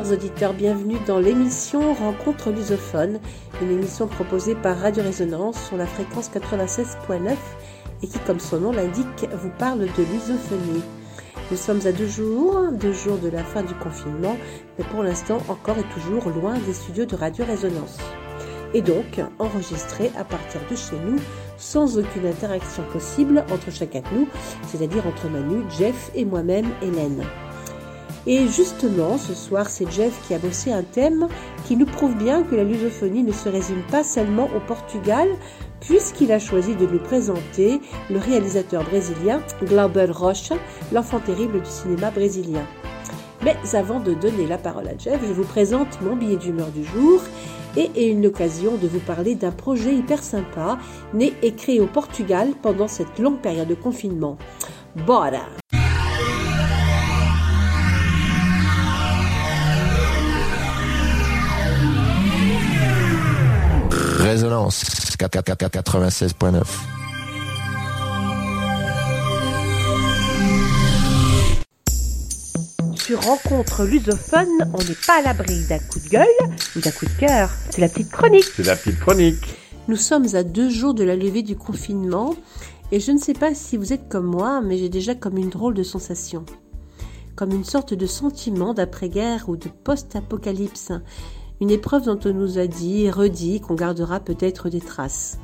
chers auditeurs, bienvenue dans l'émission Rencontre lusophone, une émission proposée par Radio Résonance sur la fréquence 96.9 et qui, comme son nom l'indique, vous parle de lusophonie. Nous sommes à deux jours, deux jours de la fin du confinement, mais pour l'instant encore et toujours loin des studios de Radio Résonance. Et donc enregistré à partir de chez nous, sans aucune interaction possible entre chacun de nous, c'est-à-dire entre Manu, Jeff et moi-même, Hélène. Et justement, ce soir, c'est Jeff qui a bossé un thème qui nous prouve bien que la lusophonie ne se résume pas seulement au Portugal, puisqu'il a choisi de nous présenter le réalisateur brésilien Glauber Rocha, l'enfant terrible du cinéma brésilien. Mais avant de donner la parole à Jeff, je vous présente mon billet d'humeur du jour et une occasion de vous parler d'un projet hyper sympa, né et créé au Portugal pendant cette longue période de confinement. Bora! Résonance 96.9. Sur Rencontre lusophone, on n'est pas à l'abri d'un coup de gueule ou d'un coup de cœur. C'est la petite chronique. C'est la petite chronique. Nous sommes à deux jours de la levée du confinement et je ne sais pas si vous êtes comme moi, mais j'ai déjà comme une drôle de sensation. Comme une sorte de sentiment d'après-guerre ou de post-apocalypse une épreuve dont on nous a dit et redit qu'on gardera peut-être des traces.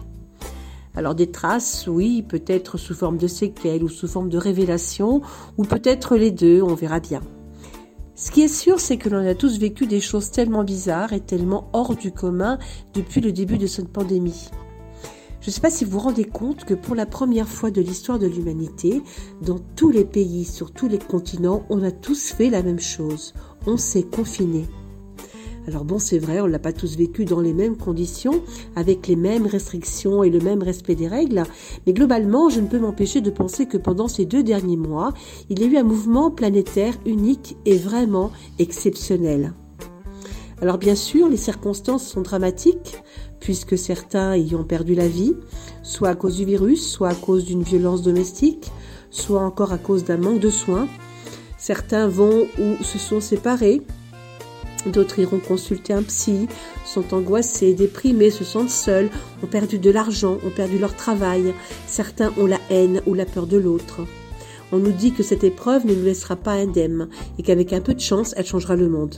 Alors des traces, oui, peut-être sous forme de séquelles ou sous forme de révélations, ou peut-être les deux, on verra bien. Ce qui est sûr, c'est que l'on a tous vécu des choses tellement bizarres et tellement hors du commun depuis le début de cette pandémie. Je ne sais pas si vous vous rendez compte que pour la première fois de l'histoire de l'humanité, dans tous les pays, sur tous les continents, on a tous fait la même chose. On s'est confiné. Alors bon, c'est vrai, on l'a pas tous vécu dans les mêmes conditions, avec les mêmes restrictions et le même respect des règles, mais globalement, je ne peux m'empêcher de penser que pendant ces deux derniers mois, il y a eu un mouvement planétaire unique et vraiment exceptionnel. Alors bien sûr, les circonstances sont dramatiques, puisque certains y ont perdu la vie, soit à cause du virus, soit à cause d'une violence domestique, soit encore à cause d'un manque de soins. Certains vont ou se sont séparés, D'autres iront consulter un psy, sont angoissés, déprimés, se sentent seuls, ont perdu de l'argent, ont perdu leur travail. Certains ont la haine ou la peur de l'autre. On nous dit que cette épreuve ne nous laissera pas indemnes et qu'avec un peu de chance, elle changera le monde.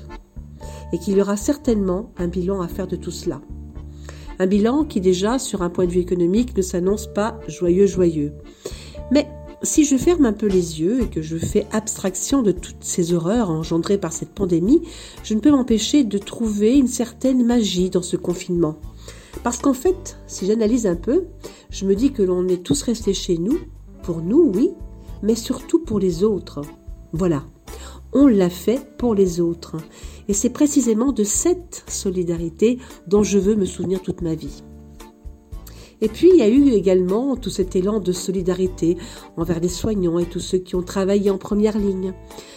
Et qu'il y aura certainement un bilan à faire de tout cela. Un bilan qui déjà, sur un point de vue économique, ne s'annonce pas joyeux joyeux. Mais si je ferme un peu les yeux et que je fais abstraction de toutes ces horreurs engendrées par cette pandémie, je ne peux m'empêcher de trouver une certaine magie dans ce confinement. Parce qu'en fait, si j'analyse un peu, je me dis que l'on est tous restés chez nous, pour nous, oui, mais surtout pour les autres. Voilà, on l'a fait pour les autres. Et c'est précisément de cette solidarité dont je veux me souvenir toute ma vie. Et puis, il y a eu également tout cet élan de solidarité envers les soignants et tous ceux qui ont travaillé en première ligne,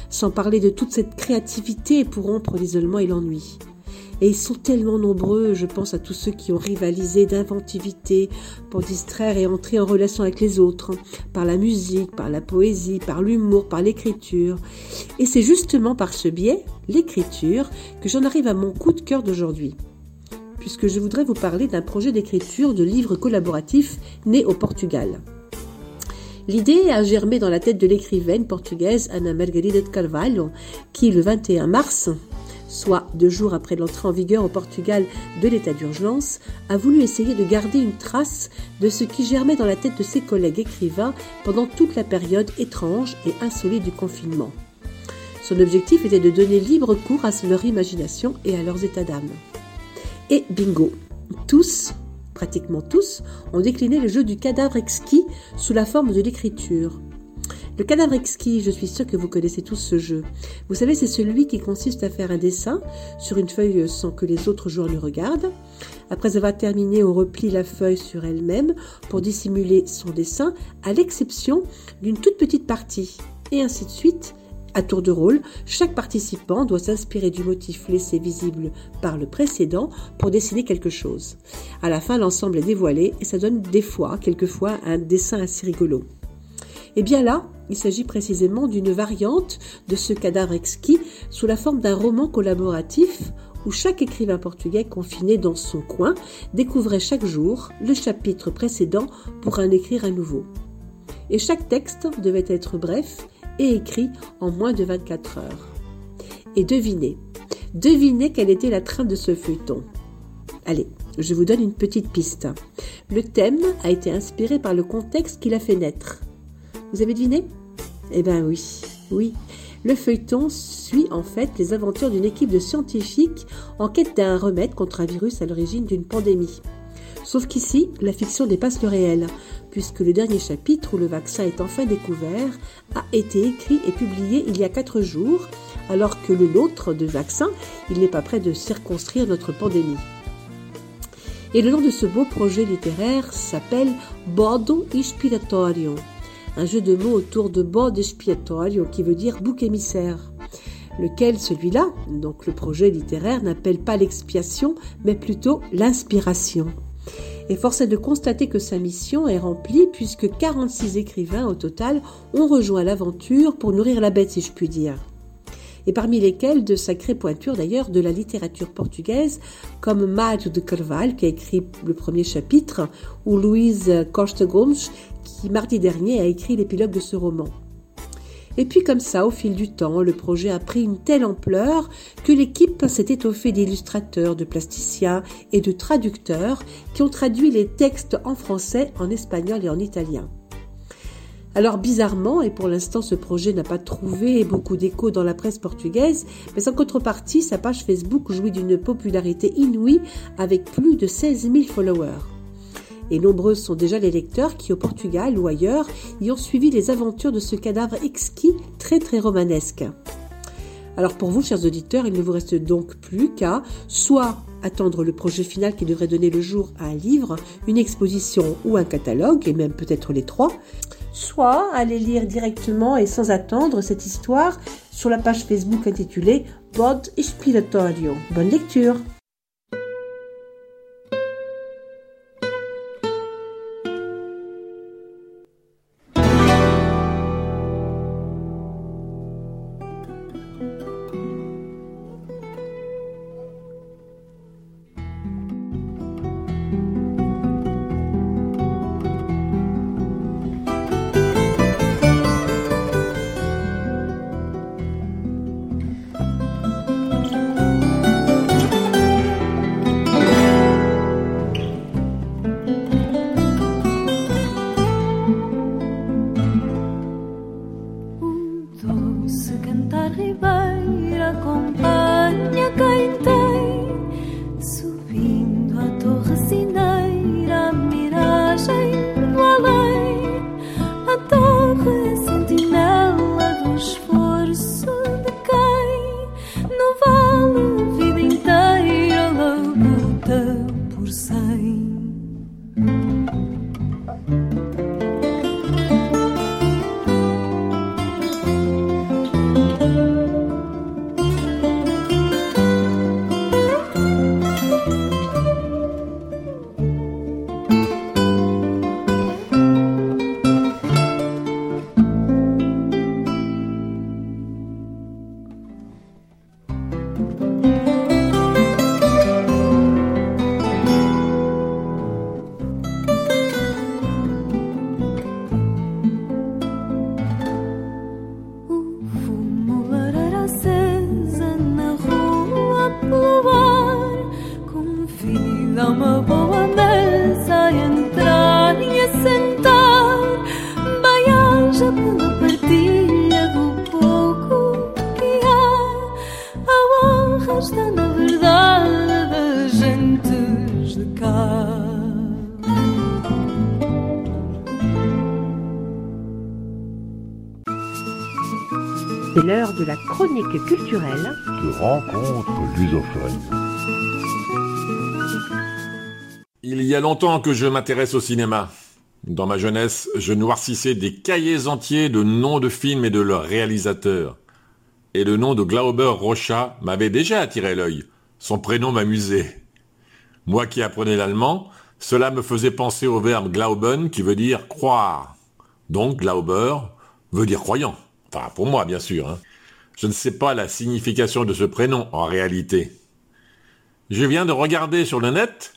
sans parler de toute cette créativité pour rompre l'isolement et l'ennui. Et ils sont tellement nombreux, je pense à tous ceux qui ont rivalisé d'inventivité pour distraire et entrer en relation avec les autres, par la musique, par la poésie, par l'humour, par l'écriture. Et c'est justement par ce biais, l'écriture, que j'en arrive à mon coup de cœur d'aujourd'hui puisque je voudrais vous parler d'un projet d'écriture de livres collaboratifs né au Portugal. L'idée a germé dans la tête de l'écrivaine portugaise Ana Margarida de Carvalho, qui le 21 mars, soit deux jours après l'entrée en vigueur au Portugal de l'état d'urgence, a voulu essayer de garder une trace de ce qui germait dans la tête de ses collègues écrivains pendant toute la période étrange et insolite du confinement. Son objectif était de donner libre cours à leur imagination et à leurs états d'âme. Et bingo Tous, pratiquement tous, ont décliné le jeu du cadavre exquis sous la forme de l'écriture. Le cadavre exquis, je suis sûr que vous connaissez tous ce jeu. Vous savez, c'est celui qui consiste à faire un dessin sur une feuille sans que les autres joueurs le regardent. Après avoir terminé, on replie la feuille sur elle-même pour dissimuler son dessin, à l'exception d'une toute petite partie. Et ainsi de suite, à tour de rôle, chaque participant doit s'inspirer du motif laissé visible par le précédent pour dessiner quelque chose. À la fin, l'ensemble est dévoilé et ça donne des fois, quelquefois, un dessin assez rigolo. Eh bien là, il s'agit précisément d'une variante de ce cadavre exquis sous la forme d'un roman collaboratif où chaque écrivain portugais confiné dans son coin découvrait chaque jour le chapitre précédent pour en écrire un nouveau. Et chaque texte devait être bref écrit en moins de 24 heures. Et devinez, devinez quelle était la trame de ce feuilleton. Allez, je vous donne une petite piste. Le thème a été inspiré par le contexte qui l'a fait naître. Vous avez deviné? Eh bien oui, oui. Le feuilleton suit en fait les aventures d'une équipe de scientifiques en quête d'un remède contre un virus à l'origine d'une pandémie. Sauf qu'ici, la fiction dépasse le réel, puisque le dernier chapitre où le vaccin est enfin découvert a été écrit et publié il y a quatre jours, alors que le nôtre de vaccin, il n'est pas prêt de circonscrire notre pandémie. Et le nom de ce beau projet littéraire s'appelle Bordo Inspiratorio, un jeu de mots autour de bord expiatorio qui veut dire bouc émissaire. Lequel, celui-là, donc le projet littéraire, n'appelle pas l'expiation, mais plutôt l'inspiration. Et force est de constater que sa mission est remplie puisque 46 écrivains au total ont rejoint l'aventure pour nourrir la bête, si je puis dire et parmi lesquels de sacrées pointures d'ailleurs de la littérature portugaise, comme Mário de Carvalho qui a écrit le premier chapitre, ou Louise Costa qui mardi dernier a écrit l'épilogue de ce roman. Et puis comme ça, au fil du temps, le projet a pris une telle ampleur que l'équipe s'est étoffée d'illustrateurs, de plasticiens et de traducteurs qui ont traduit les textes en français, en espagnol et en italien. Alors bizarrement, et pour l'instant ce projet n'a pas trouvé beaucoup d'écho dans la presse portugaise, mais en contrepartie, sa page Facebook jouit d'une popularité inouïe avec plus de 16 000 followers. Et nombreux sont déjà les lecteurs qui, au Portugal ou ailleurs, y ont suivi les aventures de ce cadavre exquis très très romanesque. Alors pour vous, chers auditeurs, il ne vous reste donc plus qu'à soit attendre le projet final qui devrait donner le jour à un livre, une exposition ou un catalogue, et même peut-être les trois, soit aller lire directement et sans attendre cette histoire sur la page Facebook intitulée Bod Expiratorio. Bonne lecture C'est l'heure de la chronique culturelle de rencontre lusophone. Il y a longtemps que je m'intéresse au cinéma. Dans ma jeunesse, je noircissais des cahiers entiers de noms de films et de leurs réalisateurs. Et le nom de Glauber Rocha m'avait déjà attiré l'œil. Son prénom m'amusait. Moi qui apprenais l'allemand, cela me faisait penser au verbe glauben qui veut dire croire. Donc Glauber veut dire croyant. Enfin, pour moi, bien sûr. hein. Je ne sais pas la signification de ce prénom en réalité. Je viens de regarder sur le net,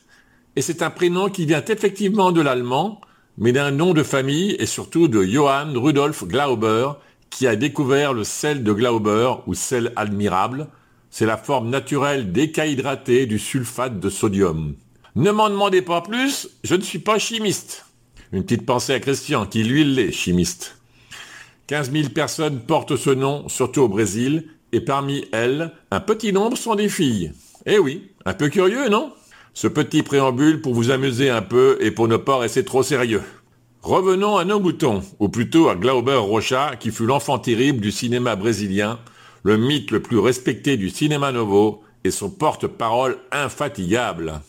et c'est un prénom qui vient effectivement de l'allemand, mais d'un nom de famille et surtout de Johann Rudolf Glauber, qui a découvert le sel de Glauber ou sel admirable. C'est la forme naturelle décahydratée du sulfate de sodium. Ne m'en demandez pas plus, je ne suis pas chimiste. Une petite pensée à Christian, qui lui l'est chimiste. 15 000 personnes portent ce nom, surtout au Brésil, et parmi elles, un petit nombre sont des filles. Eh oui, un peu curieux, non? Ce petit préambule pour vous amuser un peu et pour ne pas rester trop sérieux. Revenons à nos moutons, ou plutôt à Glauber Rocha, qui fut l'enfant terrible du cinéma brésilien, le mythe le plus respecté du cinéma novo et son porte-parole infatigable.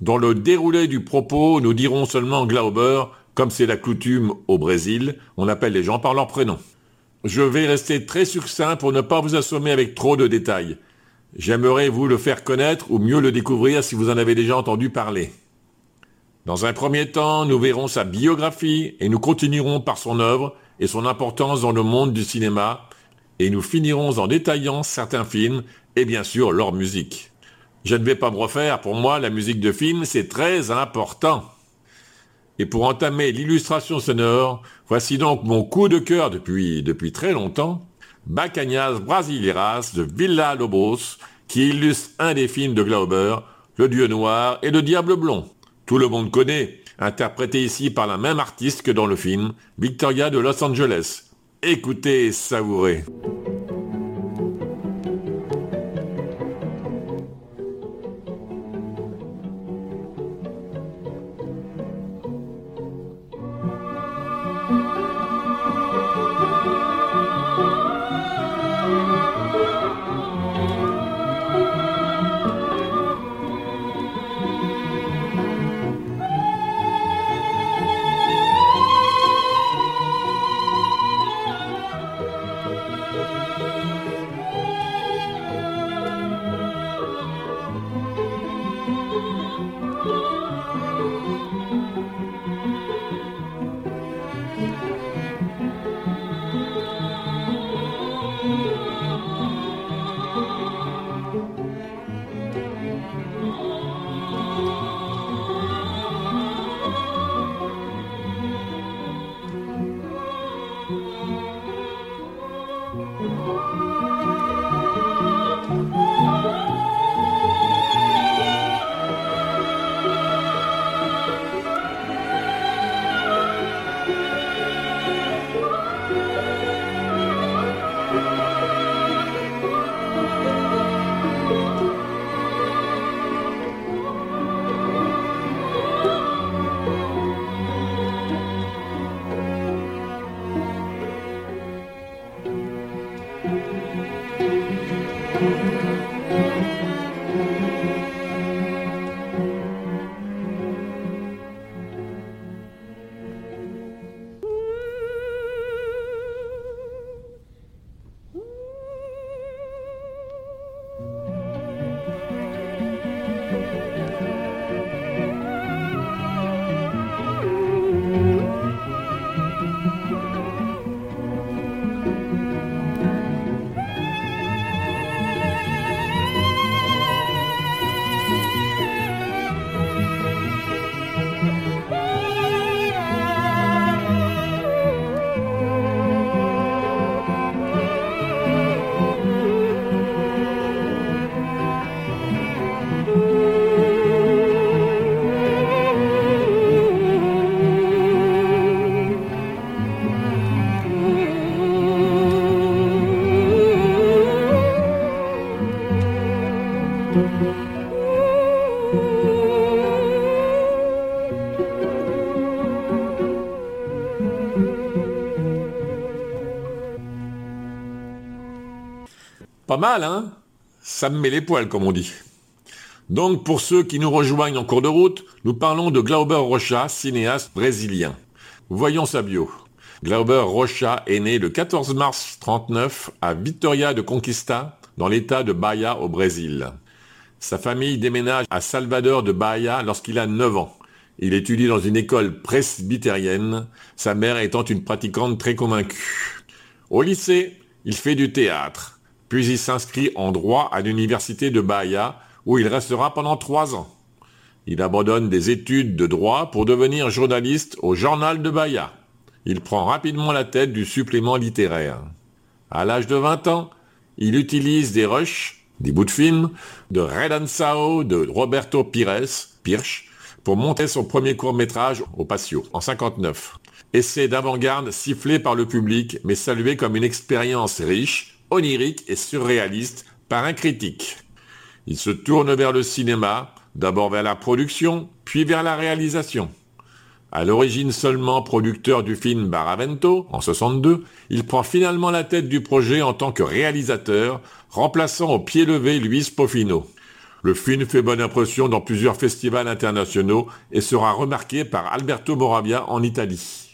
Dans le déroulé du propos, nous dirons seulement Glauber, comme c'est la coutume au Brésil, on appelle les gens par leur prénom. Je vais rester très succinct pour ne pas vous assommer avec trop de détails. J'aimerais vous le faire connaître ou mieux le découvrir si vous en avez déjà entendu parler. Dans un premier temps, nous verrons sa biographie et nous continuerons par son œuvre et son importance dans le monde du cinéma et nous finirons en détaillant certains films et bien sûr leur musique. Je ne vais pas me refaire, pour moi la musique de film c'est très important. Et pour entamer l'illustration sonore, voici donc mon coup de cœur depuis, depuis très longtemps, Bacanas Brasileiras de Villa Lobos, qui illustre un des films de Glauber, Le Dieu Noir et Le Diable Blond. Tout le monde connaît, interprété ici par la même artiste que dans le film, Victoria de Los Angeles. Écoutez et savourez. Pas mal, hein Ça me met les poils, comme on dit. Donc, pour ceux qui nous rejoignent en cours de route, nous parlons de Glauber Rocha, cinéaste brésilien. Voyons sa bio. Glauber Rocha est né le 14 mars 39 à Vitória de Conquista, dans l'état de Bahia au Brésil. Sa famille déménage à Salvador de Bahia lorsqu'il a 9 ans. Il étudie dans une école presbytérienne, sa mère étant une pratiquante très convaincue. Au lycée, il fait du théâtre, puis il s'inscrit en droit à l'université de Bahia, où il restera pendant trois ans. Il abandonne des études de droit pour devenir journaliste au Journal de Bahia. Il prend rapidement la tête du supplément littéraire. À l'âge de 20 ans, il utilise des rushs, des bouts de film, de Red Sao de Roberto Pires, Pirch, pour monter son premier court-métrage au Patio, en 59. Essai d'avant-garde sifflé par le public, mais salué comme une expérience riche, onirique et surréaliste par un critique. Il se tourne vers le cinéma, d'abord vers la production, puis vers la réalisation. À l'origine seulement producteur du film Baravento, en 62, il prend finalement la tête du projet en tant que réalisateur, remplaçant au pied levé Luis Pofino. Le film fait bonne impression dans plusieurs festivals internationaux et sera remarqué par Alberto Moravia en Italie.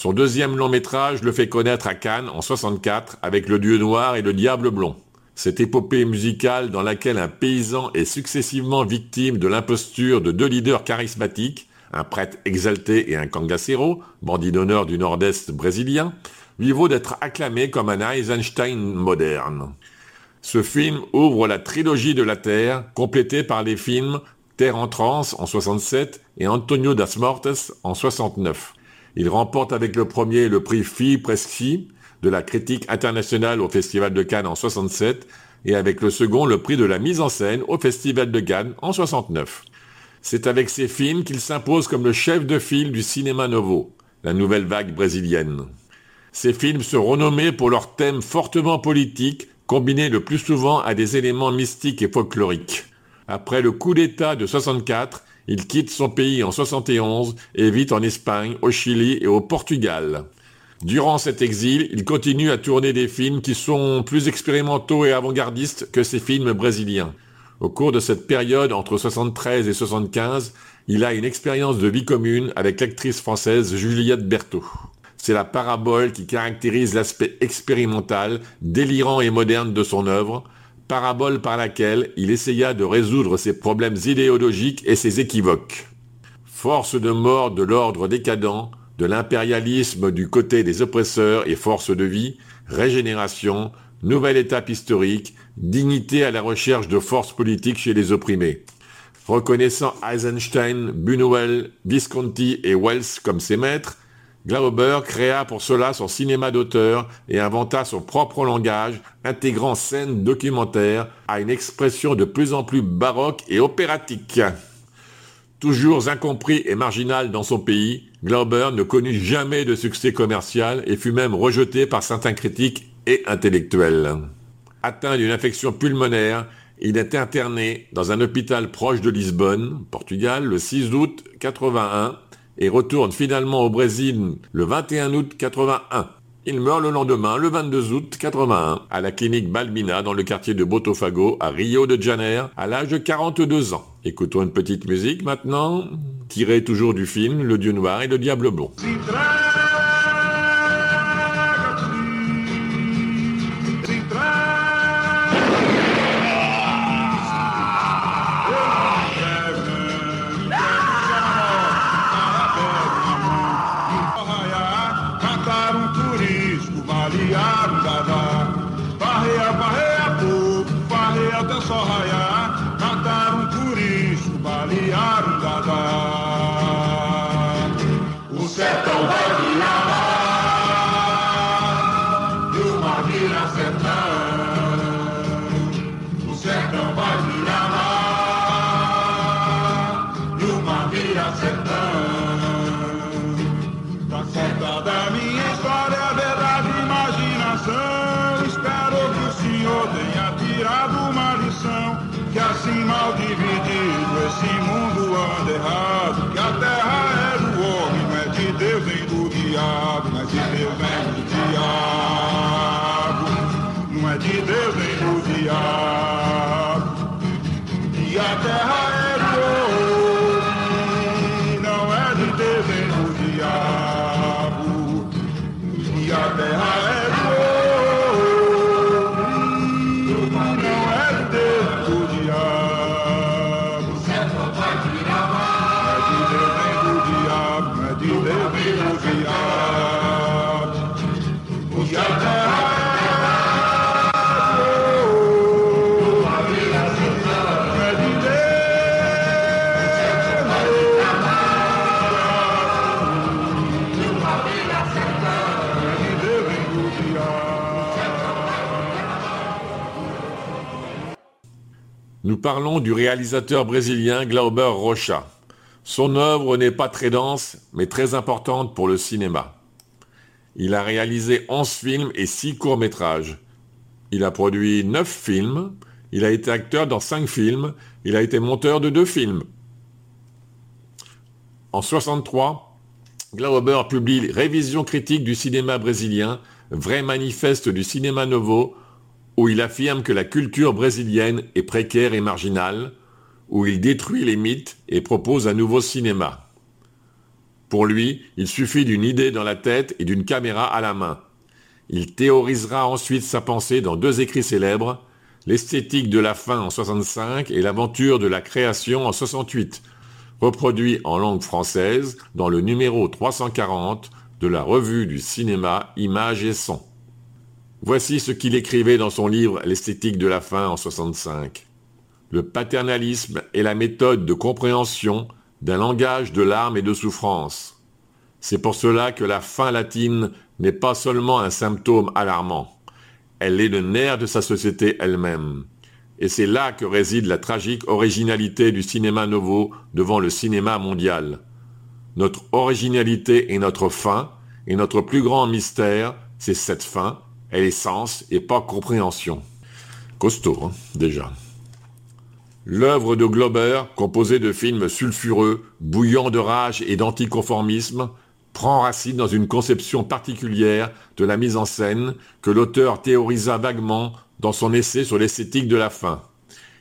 Son deuxième long métrage le fait connaître à Cannes en 64 avec Le Dieu Noir et Le Diable Blond. Cette épopée musicale dans laquelle un paysan est successivement victime de l'imposture de deux leaders charismatiques, un prêtre exalté et un cangacero, bandit d'honneur du nord-est brésilien, lui vaut d'être acclamé comme un Eisenstein moderne. Ce film ouvre la trilogie de la Terre, complétée par les films Terre en transe en 67 et Antonio das Mortes en 69. Il remporte avec le premier le prix Fille Presci de la critique internationale au Festival de Cannes en 67 et avec le second le prix de la mise en scène au Festival de Cannes en 69. C'est avec ces films qu'il s'impose comme le chef de file du cinéma novo, la nouvelle vague brésilienne. Ces films sont renommés pour leurs thèmes fortement politiques, combinés le plus souvent à des éléments mystiques et folkloriques. Après le coup d'État de 64, il quitte son pays en 71 et vit en Espagne, au Chili et au Portugal. Durant cet exil, il continue à tourner des films qui sont plus expérimentaux et avant-gardistes que ses films brésiliens. Au cours de cette période entre 73 et 75, il a une expérience de vie commune avec l'actrice française Juliette Berthaud. C'est la parabole qui caractérise l'aspect expérimental, délirant et moderne de son œuvre, parabole par laquelle il essaya de résoudre ses problèmes idéologiques et ses équivoques. Force de mort de l'ordre décadent, de l'impérialisme du côté des oppresseurs et force de vie, régénération, nouvelle étape historique, dignité à la recherche de forces politiques chez les opprimés. Reconnaissant Eisenstein, Buñuel, Visconti et Wells comme ses maîtres, Glauber créa pour cela son cinéma d'auteur et inventa son propre langage, intégrant scènes documentaires à une expression de plus en plus baroque et opératique. Toujours incompris et marginal dans son pays, Glauber ne connut jamais de succès commercial et fut même rejeté par certains critiques et intellectuels. Atteint d'une infection pulmonaire, il est interné dans un hôpital proche de Lisbonne, Portugal, le 6 août 81 et retourne finalement au Brésil le 21 août 81. Il meurt le lendemain, le 22 août 81, à la clinique Balbina dans le quartier de Botafogo à Rio de Janeiro à l'âge de 42 ans. Écoutons une petite musique maintenant, tirée toujours du film Le Dieu Noir et le Diable Blond. disco baleado da parlons du réalisateur brésilien Glauber Rocha. Son œuvre n'est pas très dense, mais très importante pour le cinéma. Il a réalisé 11 films et 6 courts-métrages. Il a produit 9 films, il a été acteur dans 5 films, il a été monteur de 2 films. En 63, Glauber publie Révision critique du cinéma brésilien, vrai manifeste du cinéma novo, où il affirme que la culture brésilienne est précaire et marginale, où il détruit les mythes et propose un nouveau cinéma. Pour lui, il suffit d'une idée dans la tête et d'une caméra à la main. Il théorisera ensuite sa pensée dans deux écrits célèbres, L'esthétique de la fin en 65 et L'aventure de la création en 68, reproduit en langue française dans le numéro 340 de la revue du cinéma Images et Son. Voici ce qu'il écrivait dans son livre L'esthétique de la fin en 65. Le paternalisme est la méthode de compréhension d'un langage de larmes et de souffrance. C'est pour cela que la fin latine n'est pas seulement un symptôme alarmant, elle est le nerf de sa société elle-même. Et c'est là que réside la tragique originalité du cinéma nouveau devant le cinéma mondial. Notre originalité est notre fin, et notre plus grand mystère, c'est cette fin, elle est sens et pas compréhension. Costaud, hein, déjà. L'œuvre de Glauber, composée de films sulfureux, bouillants de rage et d'anticonformisme, prend racine dans une conception particulière de la mise en scène que l'auteur théorisa vaguement dans son essai sur l'esthétique de la fin.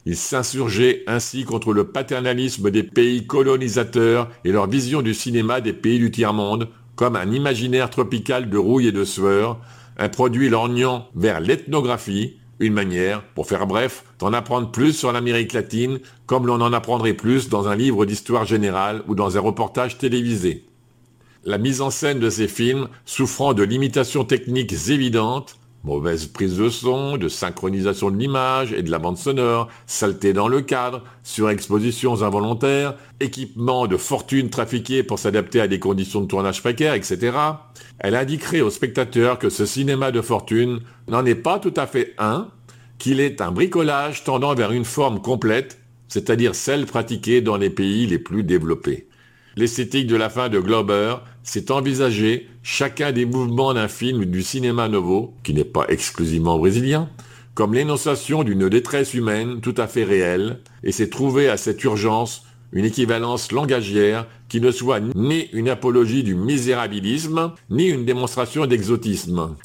Il s'insurgeait ainsi contre le paternalisme des pays colonisateurs et leur vision du cinéma des pays du tiers-monde comme un imaginaire tropical de rouille et de sueur, un produit lorgnant vers l'ethnographie, une manière, pour faire bref, d'en apprendre plus sur l'Amérique latine, comme l'on en apprendrait plus dans un livre d'histoire générale ou dans un reportage télévisé. La mise en scène de ces films, souffrant de limitations techniques évidentes, mauvaise prise de son, de synchronisation de l'image et de la bande sonore, saleté dans le cadre, surexpositions involontaires, équipement de fortune trafiqué pour s'adapter à des conditions de tournage précaires, etc., elle indiquerait au spectateur que ce cinéma de fortune n'en est pas tout à fait un, qu'il est un bricolage tendant vers une forme complète, c'est-à-dire celle pratiquée dans les pays les plus développés. L'esthétique de la fin de Glauber, c'est envisager chacun des mouvements d'un film du cinéma nouveau, qui n'est pas exclusivement brésilien, comme l'énonciation d'une détresse humaine tout à fait réelle, et c'est trouver à cette urgence une équivalence langagière qui ne soit ni une apologie du misérabilisme, ni une démonstration d'exotisme.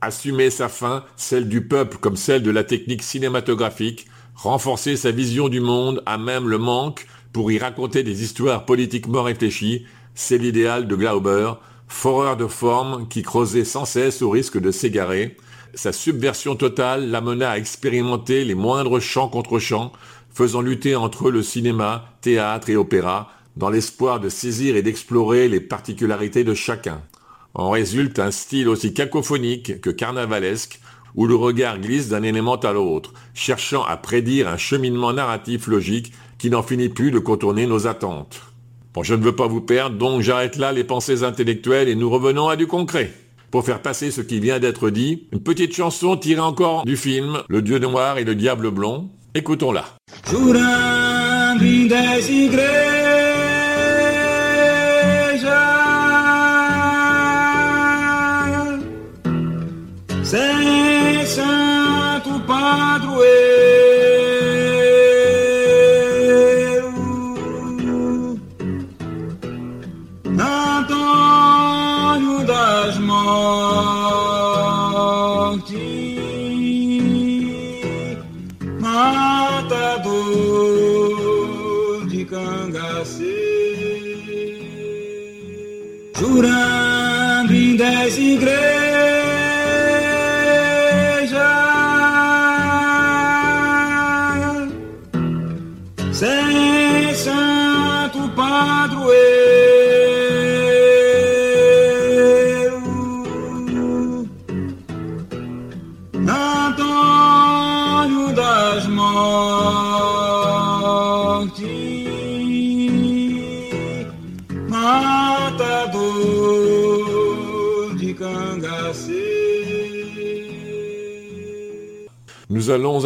Assumer sa fin, celle du peuple comme celle de la technique cinématographique, renforcer sa vision du monde à même le manque pour y raconter des histoires politiquement réfléchies, c'est l'idéal de Glauber, foreur de forme qui creusait sans cesse au risque de s'égarer. Sa subversion totale l'amena à expérimenter les moindres champs contre champs, faisant lutter entre eux le cinéma, théâtre et opéra, dans l'espoir de saisir et d'explorer les particularités de chacun. En résulte un style aussi cacophonique que carnavalesque, où le regard glisse d'un élément à l'autre, cherchant à prédire un cheminement narratif logique qui n'en finit plus de contourner nos attentes. Bon, je ne veux pas vous perdre, donc j'arrête là les pensées intellectuelles et nous revenons à du concret. Pour faire passer ce qui vient d'être dit, une petite chanson tirée encore du film Le Dieu noir et le diable blond. Écoutons-la.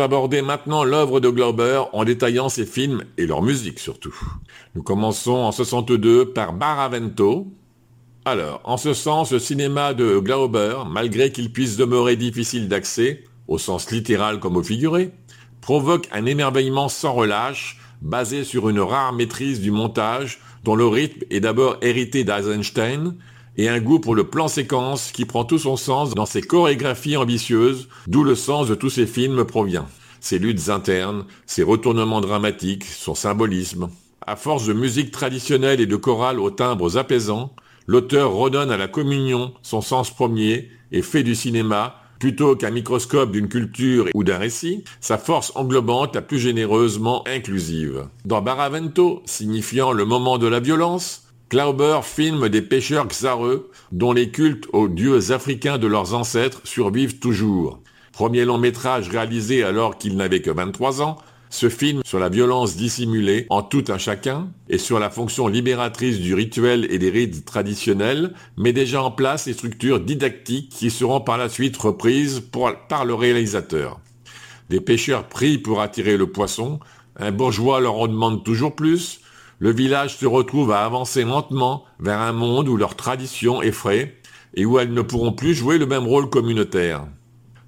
Aborder maintenant l'œuvre de Glauber en détaillant ses films et leur musique surtout. Nous commençons en 62 par Baravento. Alors, en ce sens, le cinéma de Glauber, malgré qu'il puisse demeurer difficile d'accès, au sens littéral comme au figuré, provoque un émerveillement sans relâche, basé sur une rare maîtrise du montage, dont le rythme est d'abord hérité d'Eisenstein, et un goût pour le plan séquence qui prend tout son sens dans ses chorégraphies ambitieuses, d'où le sens de tous ses films provient. Ses luttes internes, ses retournements dramatiques, son symbolisme. À force de musique traditionnelle et de chorale aux timbres apaisants, l'auteur redonne à la communion son sens premier et fait du cinéma, plutôt qu'un microscope d'une culture ou d'un récit, sa force englobante la plus généreusement inclusive. Dans Baravento, signifiant le moment de la violence, Glauber filme des pêcheurs xareux dont les cultes aux dieux africains de leurs ancêtres survivent toujours. Premier long métrage réalisé alors qu'il n'avait que 23 ans, ce film sur la violence dissimulée en tout un chacun et sur la fonction libératrice du rituel et des rites traditionnels met déjà en place les structures didactiques qui seront par la suite reprises par le réalisateur. Des pêcheurs prient pour attirer le poisson, un bourgeois leur en demande toujours plus, le village se retrouve à avancer lentement vers un monde où leur tradition effraie et où elles ne pourront plus jouer le même rôle communautaire.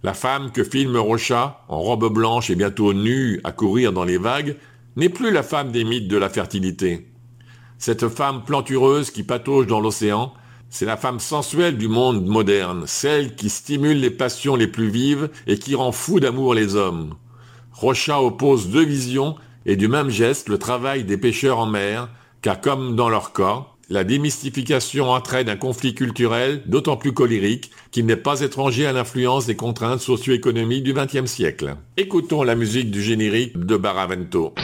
La femme que filme Rocha, en robe blanche et bientôt nue à courir dans les vagues, n'est plus la femme des mythes de la fertilité. Cette femme plantureuse qui patauge dans l'océan, c'est la femme sensuelle du monde moderne, celle qui stimule les passions les plus vives et qui rend fou d'amour les hommes. Rocha oppose deux visions et du même geste le travail des pêcheurs en mer, car comme dans leur cas, la démystification entraîne un conflit culturel d'autant plus colérique qu'il n'est pas étranger à l'influence des contraintes socio-économiques du XXe siècle. Écoutons la musique du générique de Baravento.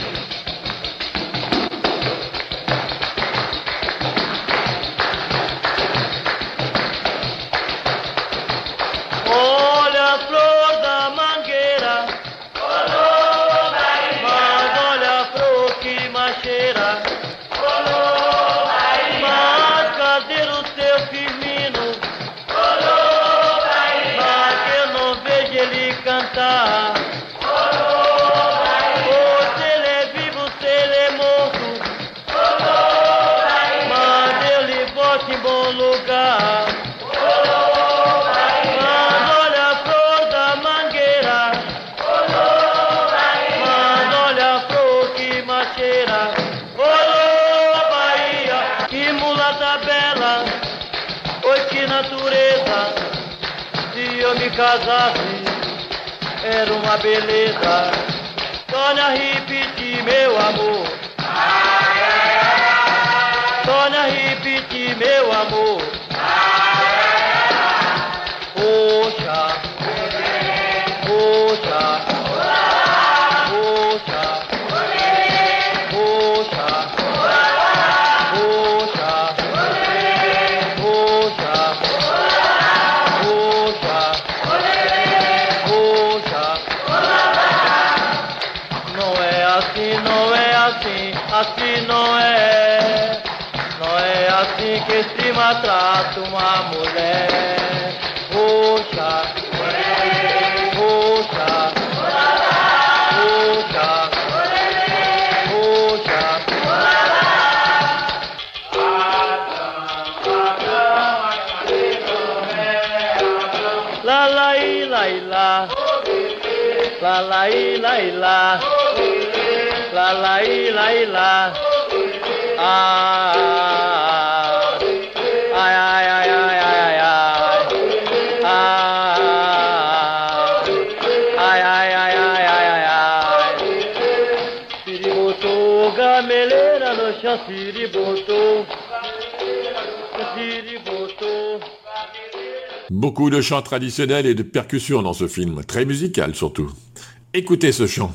Macheira Ô Bahia, que mulata bela. Oi que natureza Se eu me casasse Era uma beleza. Torna a repetir meu amor. Torna a repetir meu amor Ah. Ah. Beaucoup de chants traditionnels et de percussions dans ce film, très musical surtout. Écoutez ce chant.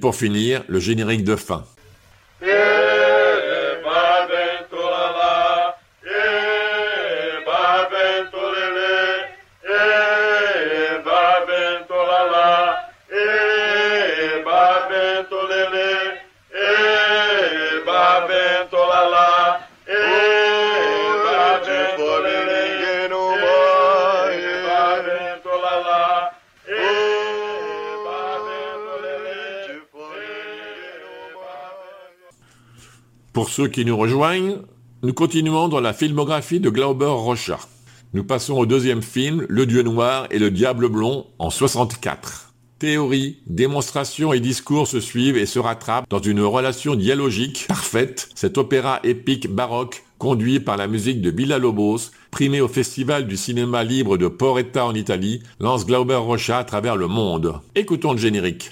Pour finir, le générique de fin. Ceux qui nous rejoignent, nous continuons dans la filmographie de Glauber Rocha. Nous passons au deuxième film, Le Dieu Noir et le Diable Blond, en 64. Théorie, démonstration et discours se suivent et se rattrapent dans une relation dialogique parfaite. Cet opéra épique baroque, conduit par la musique de Villa Lobos, primé au Festival du cinéma libre de Porretta en Italie, lance Glauber Rocha à travers le monde. Écoutons le générique.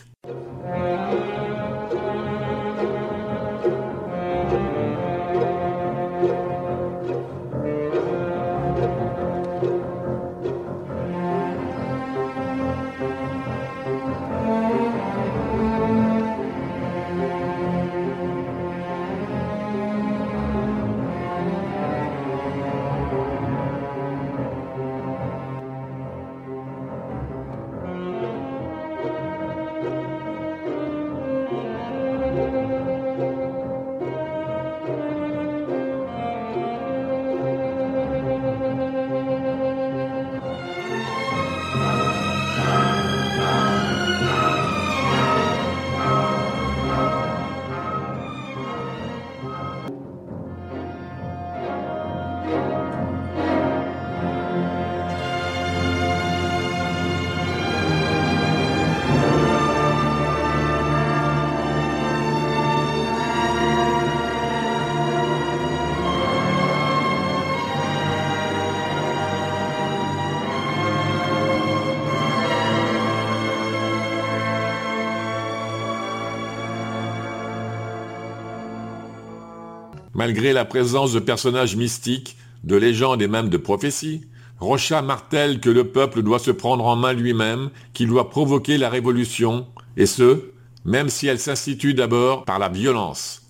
Malgré la présence de personnages mystiques, de légendes et même de prophéties, Rocha martèle que le peuple doit se prendre en main lui-même, qu'il doit provoquer la révolution, et ce, même si elle s'institue d'abord par la violence.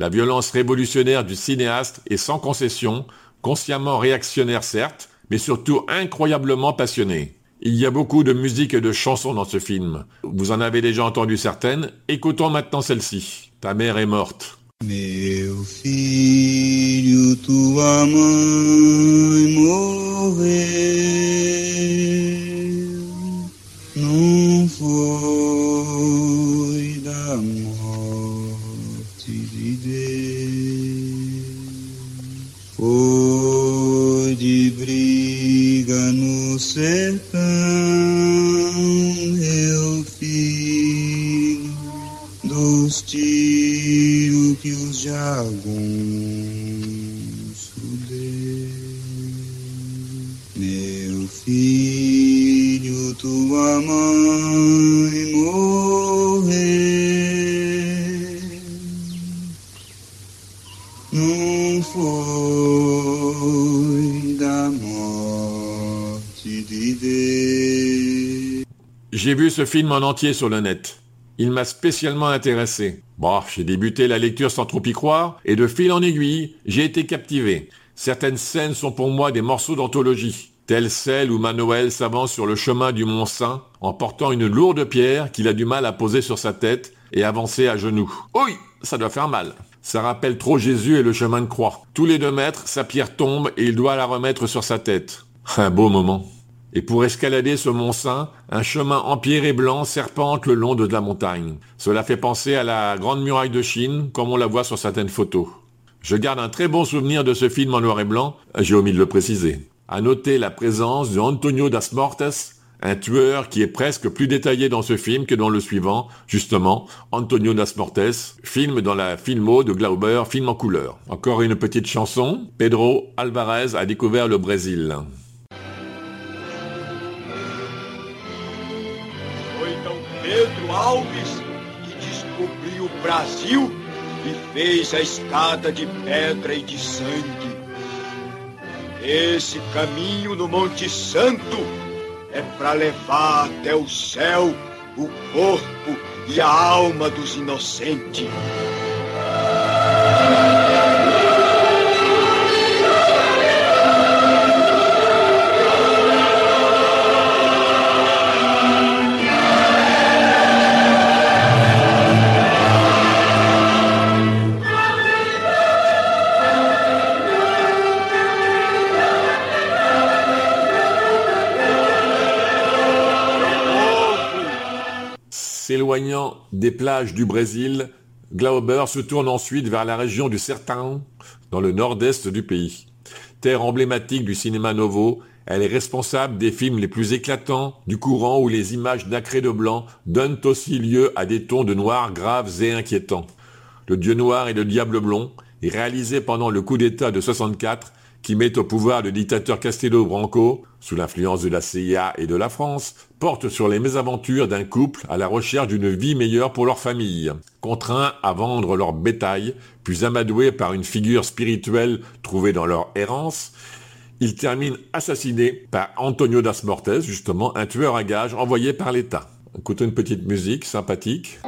La violence révolutionnaire du cinéaste est sans concession, consciemment réactionnaire certes, mais surtout incroyablement passionné. Il y a beaucoup de musique et de chansons dans ce film. Vous en avez déjà entendu certaines, écoutons maintenant celle-ci. Ta mère est morte. Meu filho, tua mãe morreu, não foi da morte de Deus, foi de briga no sertão, J'ai vu ce film en entier sur le net. Il m'a spécialement intéressé. Bon, j'ai débuté la lecture sans trop y croire, et de fil en aiguille, j'ai été captivé. Certaines scènes sont pour moi des morceaux d'anthologie, telle celle où Manoël s'avance sur le chemin du Mont Saint en portant une lourde pierre qu'il a du mal à poser sur sa tête et avancer à genoux. Oui, ça doit faire mal. Ça rappelle trop Jésus et le chemin de croix. Tous les deux mètres, sa pierre tombe et il doit la remettre sur sa tête. Un beau moment. Et pour escalader ce mont Saint, un chemin empierré blanc serpente le long de la montagne. Cela fait penser à la Grande Muraille de Chine, comme on la voit sur certaines photos. Je garde un très bon souvenir de ce film en noir et blanc, j'ai omis de le préciser. À noter la présence de Antonio das Mortes, un tueur qui est presque plus détaillé dans ce film que dans le suivant, justement, Antonio das Mortes, film dans la filmo de Glauber, film en couleur. Encore une petite chanson, Pedro Alvarez a découvert le Brésil. Pedro Alves que descobriu o Brasil e fez a escada de pedra e de sangue. Esse caminho no Monte Santo é para levar até o céu o corpo e a alma dos inocentes. Des plages du Brésil, Glauber se tourne ensuite vers la région du Sertão, dans le nord-est du pays. Terre emblématique du cinéma novo, elle est responsable des films les plus éclatants du courant où les images nacrées de blanc donnent aussi lieu à des tons de noir graves et inquiétants. Le Dieu noir et le Diable blond réalisé pendant le coup d'État de 64 qui met au pouvoir le dictateur Castelo Branco, sous l'influence de la CIA et de la France, porte sur les mésaventures d'un couple à la recherche d'une vie meilleure pour leur famille. Contraints à vendre leur bétail, puis amadoués par une figure spirituelle trouvée dans leur errance, ils terminent assassinés par Antonio Das Mortes, justement un tueur à gages envoyé par l'État. Écoutez une petite musique sympathique.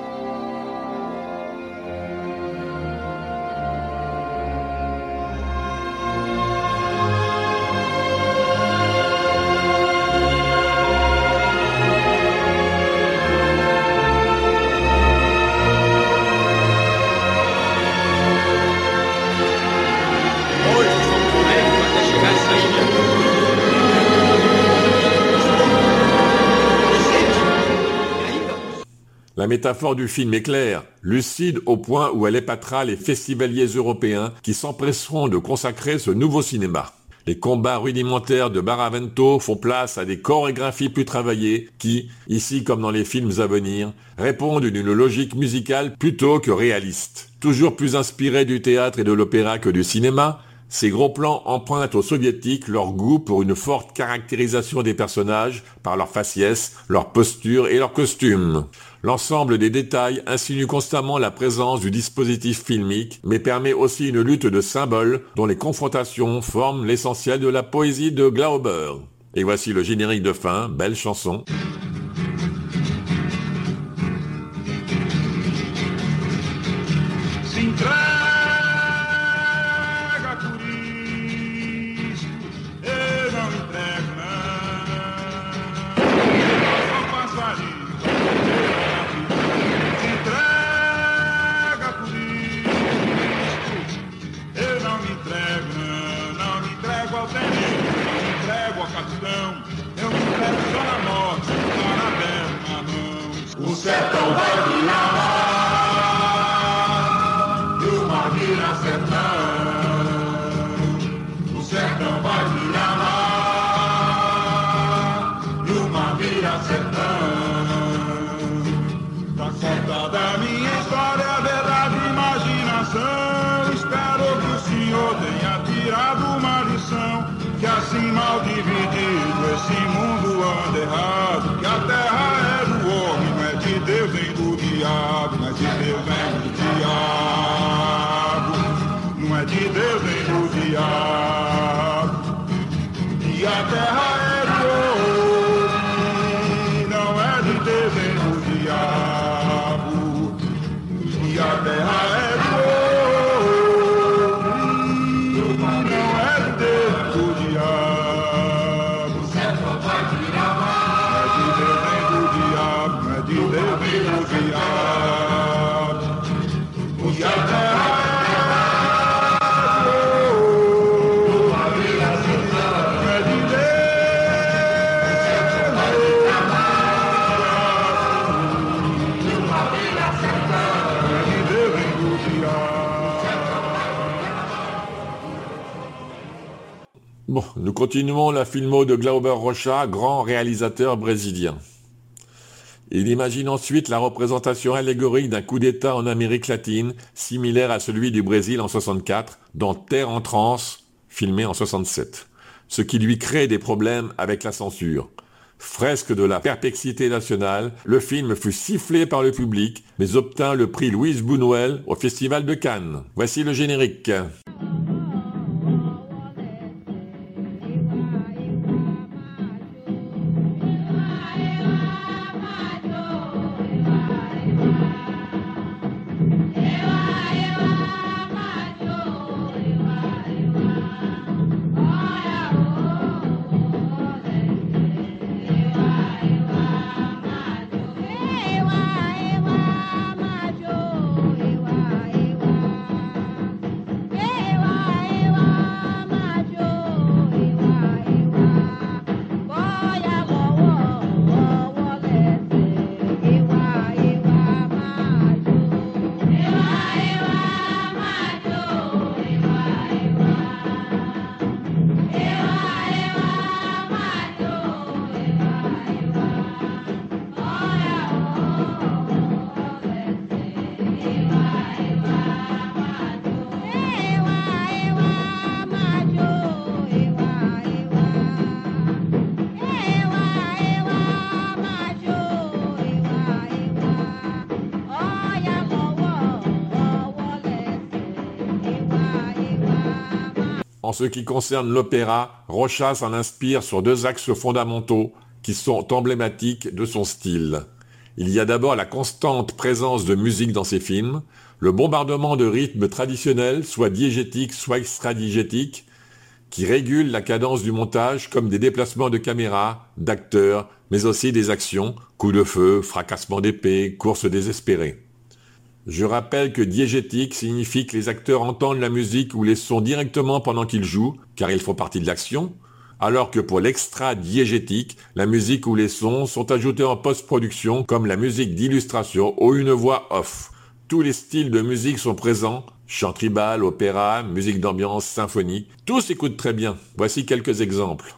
Métaphore du film est claire, lucide au point où elle épatera les festivaliers européens qui s'empresseront de consacrer ce nouveau cinéma. Les combats rudimentaires de Baravento font place à des chorégraphies plus travaillées qui, ici comme dans les films à venir, répondent d'une logique musicale plutôt que réaliste. Toujours plus inspirés du théâtre et de l'opéra que du cinéma, ces gros plans empruntent aux soviétiques leur goût pour une forte caractérisation des personnages par leur faciès, leur posture et leurs costumes. L'ensemble des détails insinue constamment la présence du dispositif filmique, mais permet aussi une lutte de symboles dont les confrontations forment l'essentiel de la poésie de Glauber. Et voici le générique de fin, belle chanson. Sertão vai amar. E o mar vira sertão. O sertão vai amar. E o mar vira sertão. Tá contada a minha história, verdade, imaginação. Espero que o senhor tenha tirado uma lição. Que assim mal dividido Yeah. Continuons la filmo de Glauber Rocha, grand réalisateur brésilien. Il imagine ensuite la représentation allégorique d'un coup d'État en Amérique latine, similaire à celui du Brésil en 64, dans Terre en transe, filmé en 67. Ce qui lui crée des problèmes avec la censure. Fresque de la perplexité nationale, le film fut sifflé par le public, mais obtint le prix Louise Buñuel au Festival de Cannes. Voici le générique. En ce qui concerne l'opéra, Rocha s'en inspire sur deux axes fondamentaux qui sont emblématiques de son style. Il y a d'abord la constante présence de musique dans ses films, le bombardement de rythmes traditionnels, soit diégétiques, soit extradigétiques, qui régulent la cadence du montage comme des déplacements de caméra, d'acteurs, mais aussi des actions, coups de feu, fracassement d'épée, courses désespérées. Je rappelle que diégétique signifie que les acteurs entendent la musique ou les sons directement pendant qu'ils jouent, car ils font partie de l'action, alors que pour l'extra-diégétique, la musique ou les sons sont ajoutés en post-production comme la musique d'illustration ou une voix off. Tous les styles de musique sont présents, chant tribal, opéra, musique d'ambiance, symphonie, tous s'écoutent très bien. Voici quelques exemples.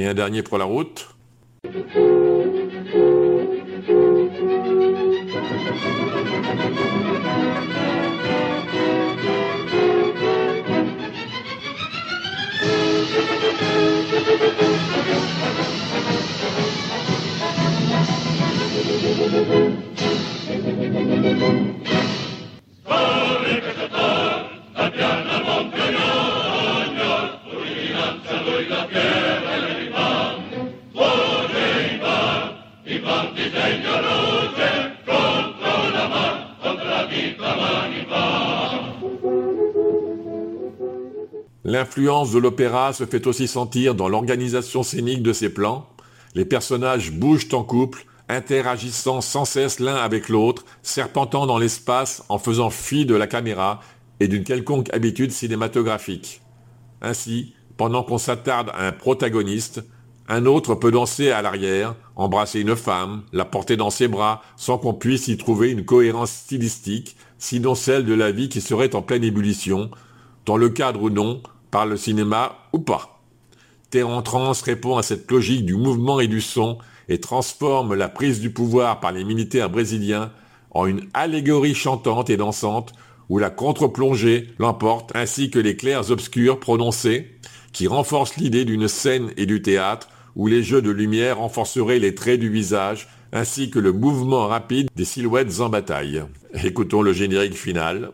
Et un dernier pour la route. L'influence de l'opéra se fait aussi sentir dans l'organisation scénique de ses plans. Les personnages bougent en couple, interagissant sans cesse l'un avec l'autre, serpentant dans l'espace en faisant fi de la caméra et d'une quelconque habitude cinématographique. Ainsi, pendant qu'on s'attarde à un protagoniste, un autre peut danser à l'arrière, embrasser une femme, la porter dans ses bras, sans qu'on puisse y trouver une cohérence stylistique, sinon celle de la vie qui serait en pleine ébullition, dans le cadre ou non, par le cinéma ou pas. Terre en transe répond à cette logique du mouvement et du son et transforme la prise du pouvoir par les militaires brésiliens en une allégorie chantante et dansante où la contre-plongée l'emporte ainsi que les clairs obscurs prononcés qui renforcent l'idée d'une scène et du théâtre où les jeux de lumière renforceraient les traits du visage ainsi que le mouvement rapide des silhouettes en bataille. Écoutons le générique final.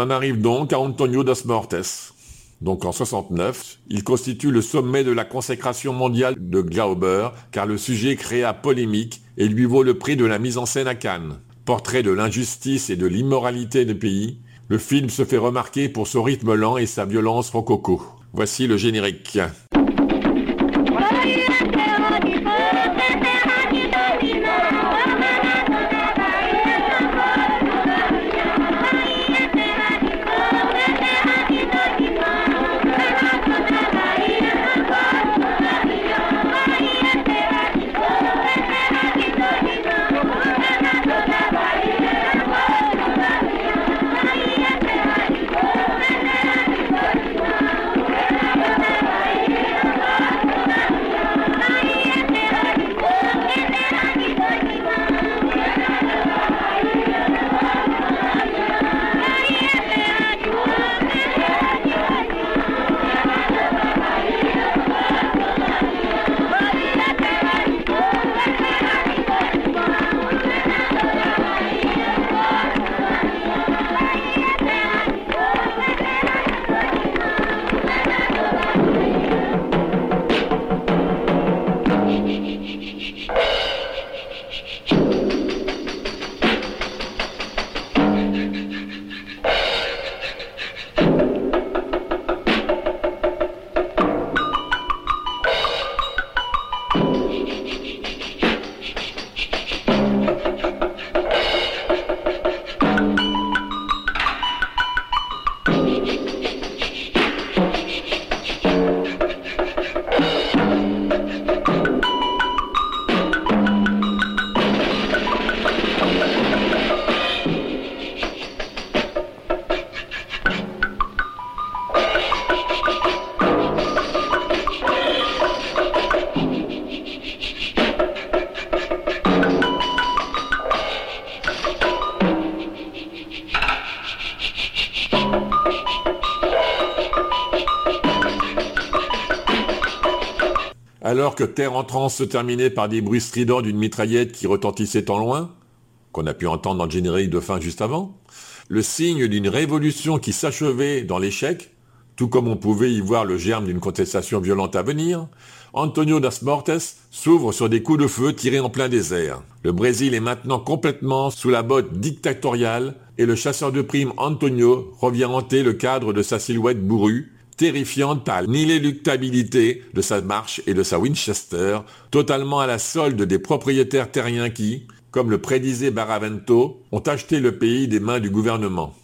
En arrive donc à Antonio das Mortes. Donc en 69, il constitue le sommet de la consécration mondiale de Glauber, car le sujet créa polémique et lui vaut le prix de la mise en scène à Cannes. Portrait de l'injustice et de l'immoralité des pays, le film se fait remarquer pour son rythme lent et sa violence rococo. Voici le générique. Terre en transe se terminait par des bruits stridents d'une mitraillette qui retentissait en loin, qu'on a pu entendre dans le générique de fin juste avant, le signe d'une révolution qui s'achevait dans l'échec, tout comme on pouvait y voir le germe d'une contestation violente à venir, Antonio das Mortes s'ouvre sur des coups de feu tirés en plein désert. Le Brésil est maintenant complètement sous la botte dictatoriale et le chasseur de primes Antonio revient hanter le cadre de sa silhouette bourrue, terrifiante par l'inéluctabilité de sa marche et de sa Winchester, totalement à la solde des propriétaires terriens qui, comme le prédisait Baravento, ont acheté le pays des mains du gouvernement.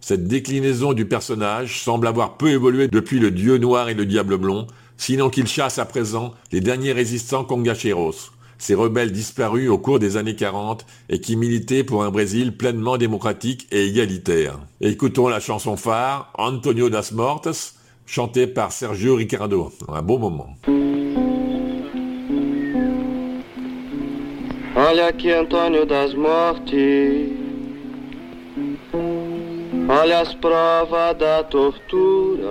Cette déclinaison du personnage semble avoir peu évolué depuis le dieu noir et le diable blond, sinon qu'il chasse à présent les derniers résistants congacheros, ces rebelles disparus au cours des années 40 et qui militaient pour un Brésil pleinement démocratique et égalitaire. Écoutons la chanson phare, Antonio das Mortes, chantée par Sergio Ricardo. Un beau moment. Olha aqui Antônio das Mortes, olha as provas da tortura.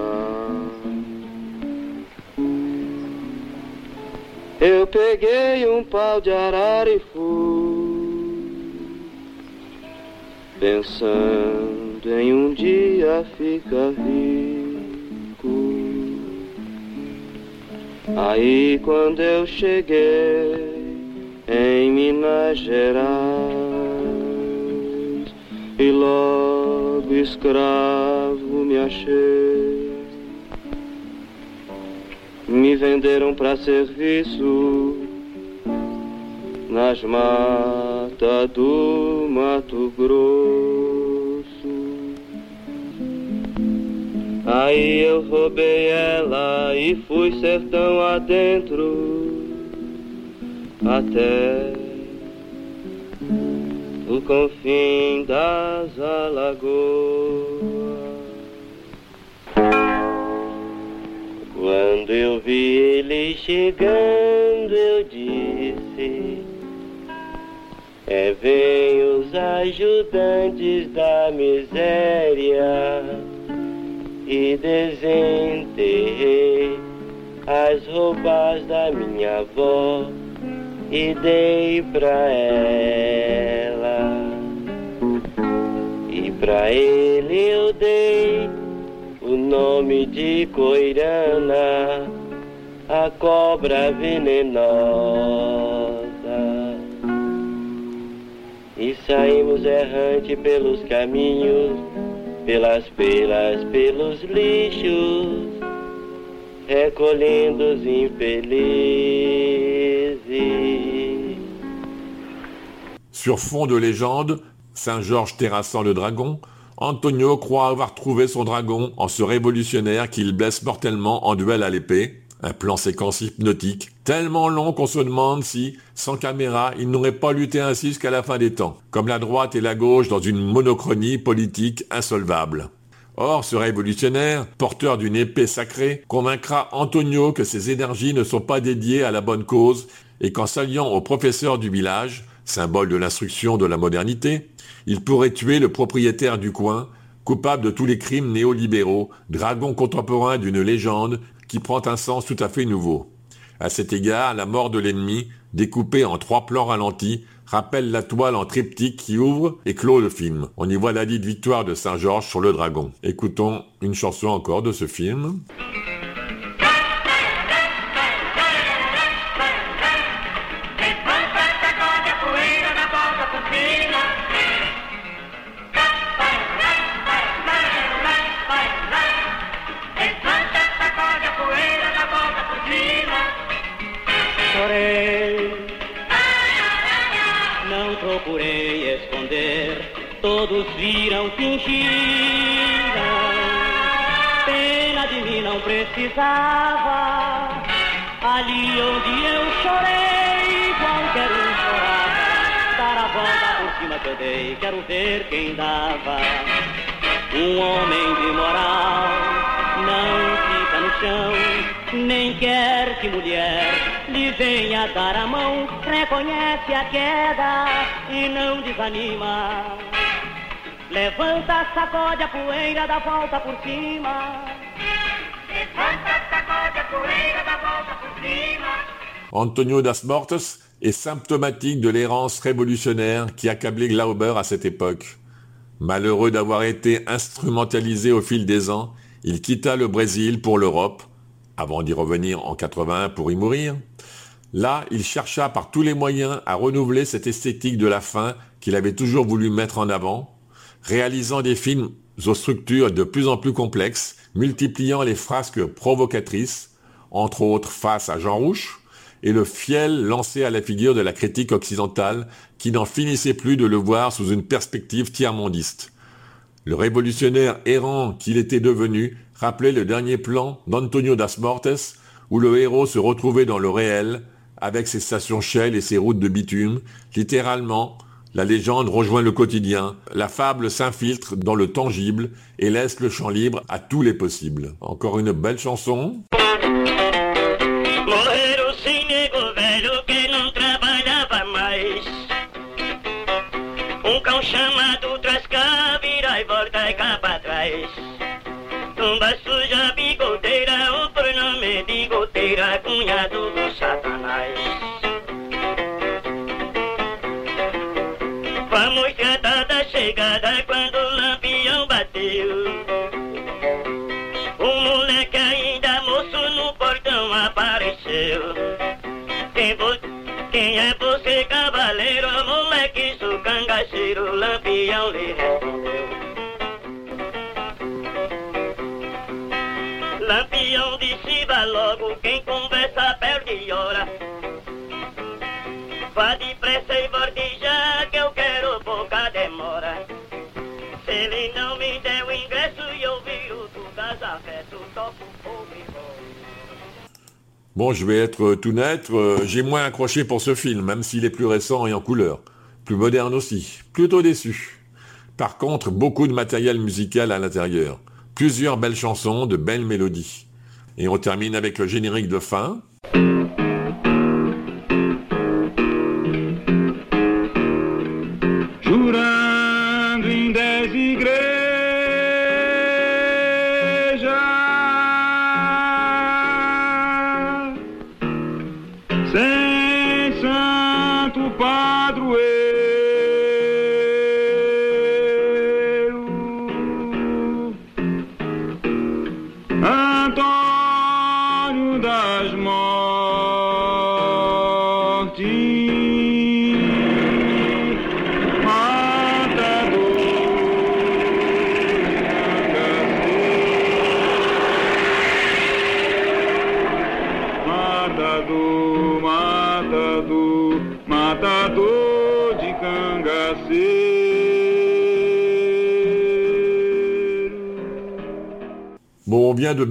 Eu peguei um pau de arara fui pensando em um dia ficar rico. Aí quando eu cheguei em Minas Gerais e logo escravo me achei. Me venderam para serviço nas matas do Mato Grosso. Aí eu roubei ela e fui sertão adentro até o confim das alagoas. Quando eu vi ele chegando, eu disse: É, vem os ajudantes da miséria e desenterrei as roupas da minha avó e dei pra ela e pra ele eu dei o nome de Coirana, a cobra venenosa. E saímos errante pelos caminhos, Sur fond de légende, Saint-Georges terrassant le dragon, Antonio croit avoir trouvé son dragon en ce révolutionnaire qu'il blesse mortellement en duel à l'épée. Un plan séquence hypnotique, tellement long qu'on se demande si, sans caméra, il n'aurait pas lutté ainsi jusqu'à la fin des temps, comme la droite et la gauche dans une monochronie politique insolvable. Or, ce révolutionnaire, porteur d'une épée sacrée, convaincra Antonio que ses énergies ne sont pas dédiées à la bonne cause et qu'en s'alliant au professeur du village, symbole de l'instruction de la modernité, il pourrait tuer le propriétaire du coin, coupable de tous les crimes néolibéraux, dragon contemporain d'une légende qui prend un sens tout à fait nouveau. À cet égard, la mort de l'ennemi, découpée en trois plans ralentis, rappelle la toile en triptyque qui ouvre et clôt le film. On y voit la dite victoire de Saint-Georges sur le dragon. Écoutons une chanson encore de ce film. Todos viram, fingiram. Pena de mim não precisava, ali onde eu chorei, qualquer um chorava. Dar a volta por cima que eu dei, quero ver quem dava. Um homem de moral não fica no chão, nem quer que mulher lhe venha dar a mão. Reconhece a queda e não desanima. Levanta, sacode a poeira, dá volta por cima. Levanta, sacode a poeira, dá volta por cima. Antonio das Mortes est symptomatique de l'errance révolutionnaire qui accablait Glauber à cette époque. Malheureux d'avoir été instrumentalisé au fil des ans, il quitta le Brésil pour l'Europe, avant d'y revenir en 81 pour y mourir. Là, il chercha par tous les moyens à renouveler cette esthétique de la fin qu'il avait toujours voulu mettre en avant, réalisant des films aux structures de plus en plus complexes, multipliant les frasques provocatrices, entre autres face à Jean Rouche, et le fiel lancé à la figure de la critique occidentale qui n'en finissait plus de le voir sous une perspective tiers-mondiste. Le révolutionnaire errant qu'il était devenu rappelait le dernier plan d'Antonio das Mortes où le héros se retrouvait dans le réel avec ses stations Shell et ses routes de bitume. Littéralement, la légende rejoint le quotidien, la fable s'infiltre dans le tangible et laisse le champ libre à tous les possibles. Encore une belle chanson. É você, cavaleiro? Moleque, sou cangaceiro, lampião lhe Bon, je vais être tout net, euh, j'ai moins accroché pour ce film, même s'il est plus récent et en couleur. Plus moderne aussi. Plutôt déçu. Par contre, beaucoup de matériel musical à l'intérieur. Plusieurs belles chansons, de belles mélodies. Et on termine avec le générique de fin.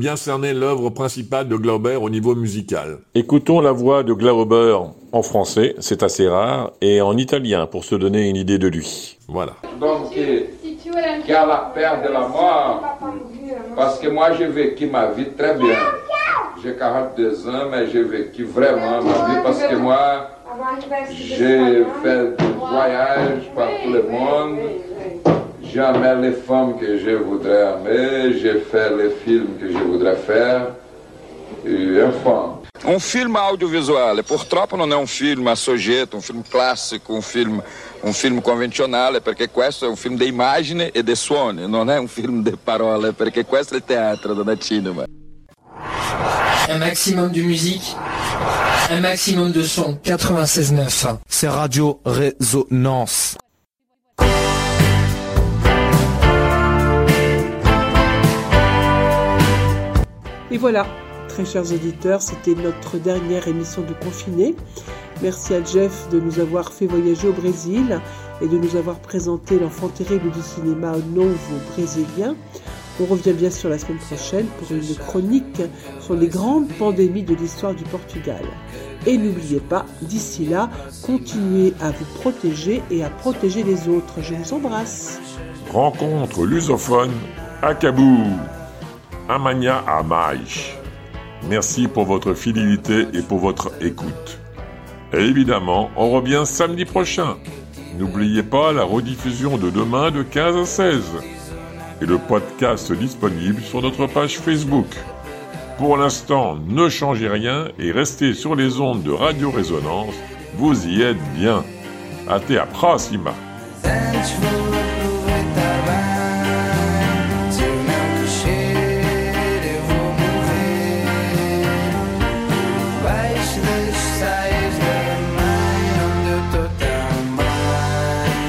Bien cerner l'œuvre principale de Glauber au niveau musical. Écoutons la voix de Glauber en français, c'est assez rare, et en italien pour se donner une idée de lui. Voilà. Donc, qui a la peur de la mort, parce que moi j'ai vécu ma vie très bien. J'ai 42 ans, mais j'ai vécu vraiment ma vie parce que moi, j'ai fait des voyages partout le monde. J'aimais les femmes que je voudrais aimer, j'ai fait les films que je voudrais faire. E, enfim. Um filme audiovisual, purtroppo non è un film a soggetto, un film classico, un film, un film convenzionale, perché questo è un film di immagine e di suoni, non è un film di parole, perché questo è teatro, non è cinema. Un maximum de musique, un maximum de son. 96.9. C'est Radio Résonance. Et voilà, très chers auditeurs, c'était notre dernière émission de Confiné. Merci à Jeff de nous avoir fait voyager au Brésil et de nous avoir présenté l'enfant terrible du cinéma nouveau brésilien. On revient bien sûr la semaine prochaine pour une chronique sur les grandes pandémies de l'histoire du Portugal. Et n'oubliez pas, d'ici là, continuez à vous protéger et à protéger les autres. Je vous embrasse. Rencontre lusophone à Cabou. Amania à Maïch. Merci pour votre fidélité et pour votre écoute. Et évidemment, on revient samedi prochain. N'oubliez pas la rediffusion de demain de 15 à 16 et le podcast disponible sur notre page Facebook. Pour l'instant, ne changez rien et restez sur les ondes de Radio Résonance. Vous y êtes bien. Até a próxima.